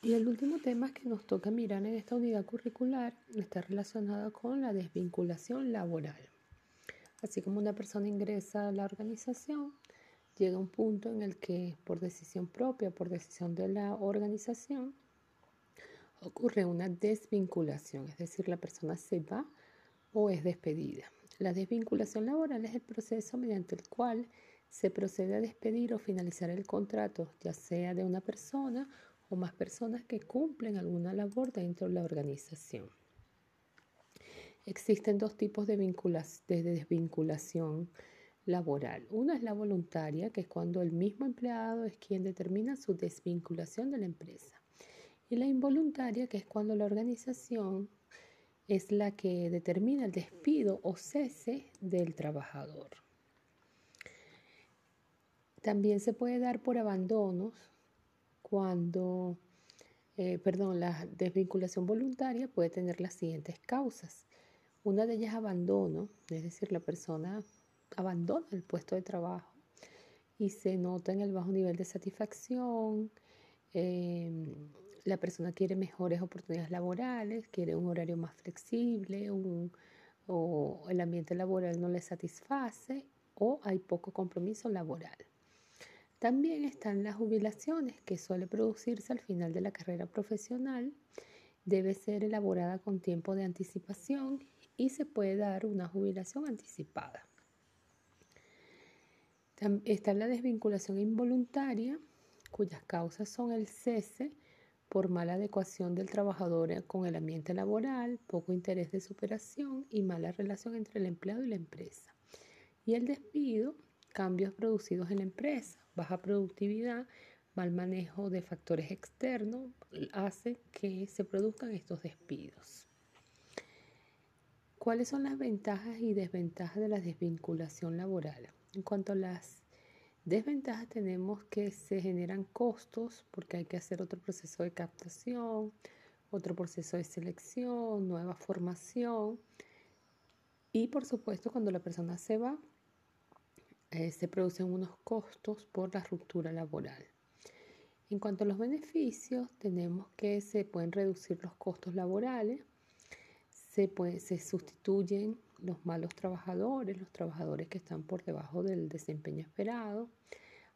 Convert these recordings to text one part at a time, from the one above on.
Y el último tema que nos toca mirar en esta unidad curricular está relacionado con la desvinculación laboral. Así como una persona ingresa a la organización, llega un punto en el que por decisión propia, por decisión de la organización, ocurre una desvinculación, es decir, la persona se va o es despedida. La desvinculación laboral es el proceso mediante el cual se procede a despedir o finalizar el contrato, ya sea de una persona o más personas que cumplen alguna labor dentro de la organización. Existen dos tipos de, de desvinculación laboral. Una es la voluntaria, que es cuando el mismo empleado es quien determina su desvinculación de la empresa. Y la involuntaria, que es cuando la organización es la que determina el despido o cese del trabajador. También se puede dar por abandonos cuando, eh, perdón, la desvinculación voluntaria puede tener las siguientes causas. Una de ellas abandono, es decir, la persona abandona el puesto de trabajo y se nota en el bajo nivel de satisfacción. Em, la persona quiere mejores oportunidades laborales, quiere un horario más flexible o el ambiente laboral no le satisface o hay poco compromiso laboral. También están las jubilaciones, que suele producirse al final de la carrera profesional. Debe ser elaborada con tiempo de anticipación y se puede dar una jubilación anticipada. Está la desvinculación involuntaria, cuyas causas son el cese por mala adecuación del trabajador con el ambiente laboral, poco interés de superación y mala relación entre el empleado y la empresa. Y el despido, cambios producidos en la empresa, baja productividad, mal manejo de factores externos, hace que se produzcan estos despidos. ¿Cuáles son las ventajas y desventajas de la desvinculación laboral? En cuanto a las desventajas, tenemos que se generan costos porque hay que hacer otro proceso de captación, otro proceso de selección, nueva formación. Y por supuesto, cuando la persona se va, eh, se producen unos costos por la ruptura laboral. En cuanto a los beneficios, tenemos que se pueden reducir los costos laborales, se, se sustituyen los malos trabajadores, los trabajadores que están por debajo del desempeño esperado,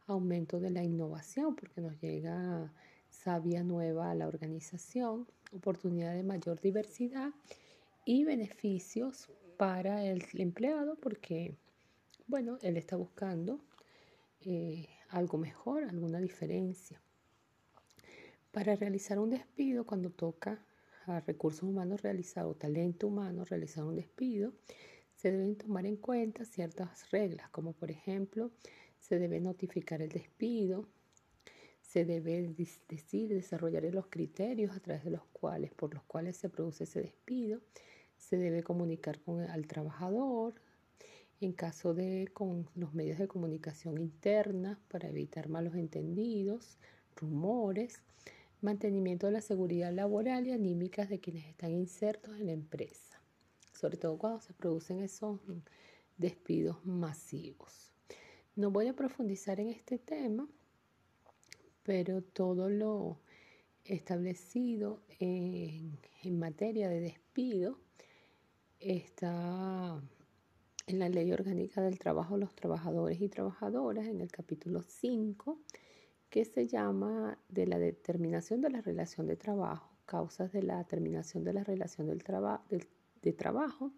aumento de la innovación porque nos llega sabia nueva a la organización, oportunidad de mayor diversidad y beneficios para el empleado porque bueno, él está buscando eh, algo mejor, alguna diferencia. Para realizar un despido, cuando toca a recursos humanos realizar o talento humano realizar un despido, se deben tomar en cuenta ciertas reglas, como por ejemplo, se debe notificar el despido, se debe decir, desarrollar los criterios a través de los cuales, por los cuales se produce ese despido, se debe comunicar con, al trabajador, en caso de con los medios de comunicación interna para evitar malos entendidos, rumores, mantenimiento de la seguridad laboral y anímicas de quienes están insertos en la empresa, sobre todo cuando se producen esos despidos masivos. No voy a profundizar en este tema, pero todo lo establecido en, en materia de despido está en la Ley Orgánica del Trabajo los trabajadores y trabajadoras, en el capítulo 5, que se llama de la determinación de la relación de trabajo, causas de la terminación de la relación del de trabajo,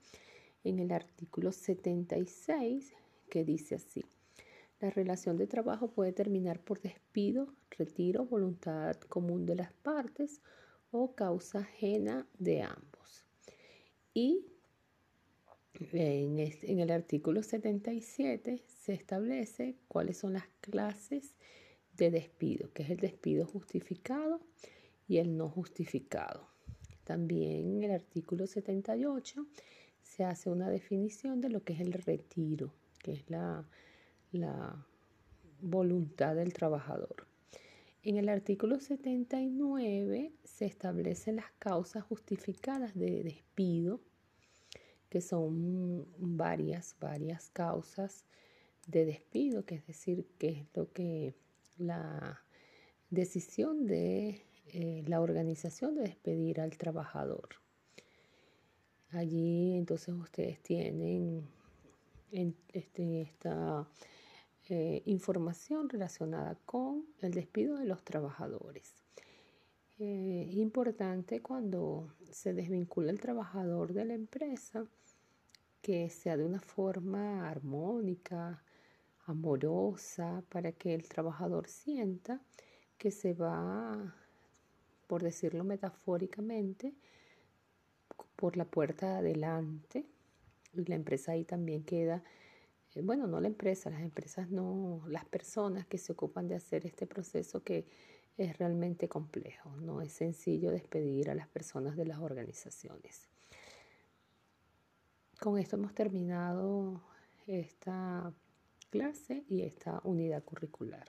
en el artículo 76, que dice así. La relación de trabajo puede terminar por despido, retiro, voluntad común de las partes o causa ajena de ambos. Y en, el artículo 77 se establece cuáles son las clases de despido, que es el despido justificado y el no justificado. También en el artículo 78 se hace una definición de lo que es el retiro, que es la, la voluntad del trabajador. En el artículo 79 se establecen las causas justificadas de despido que son varias, varias causas de despido, que es decir, que es lo que la decisión de eh, la organización de despedir al trabajador. Allí entonces ustedes tienen este, esta eh, información relacionada con el despido de los trabajadores. Eh, importante cuando se desvincula el trabajador de la empresa que sea de una forma armónica, amorosa, para que el trabajador sienta que se va, por decirlo metafóricamente, por la puerta de adelante y la empresa ahí también queda, eh, bueno, no la empresa, las empresas no, las personas que se ocupan de hacer este proceso que es realmente complejo, no es sencillo despedir a las personas de las organizaciones. Con esto hemos terminado esta clase y esta unidad curricular.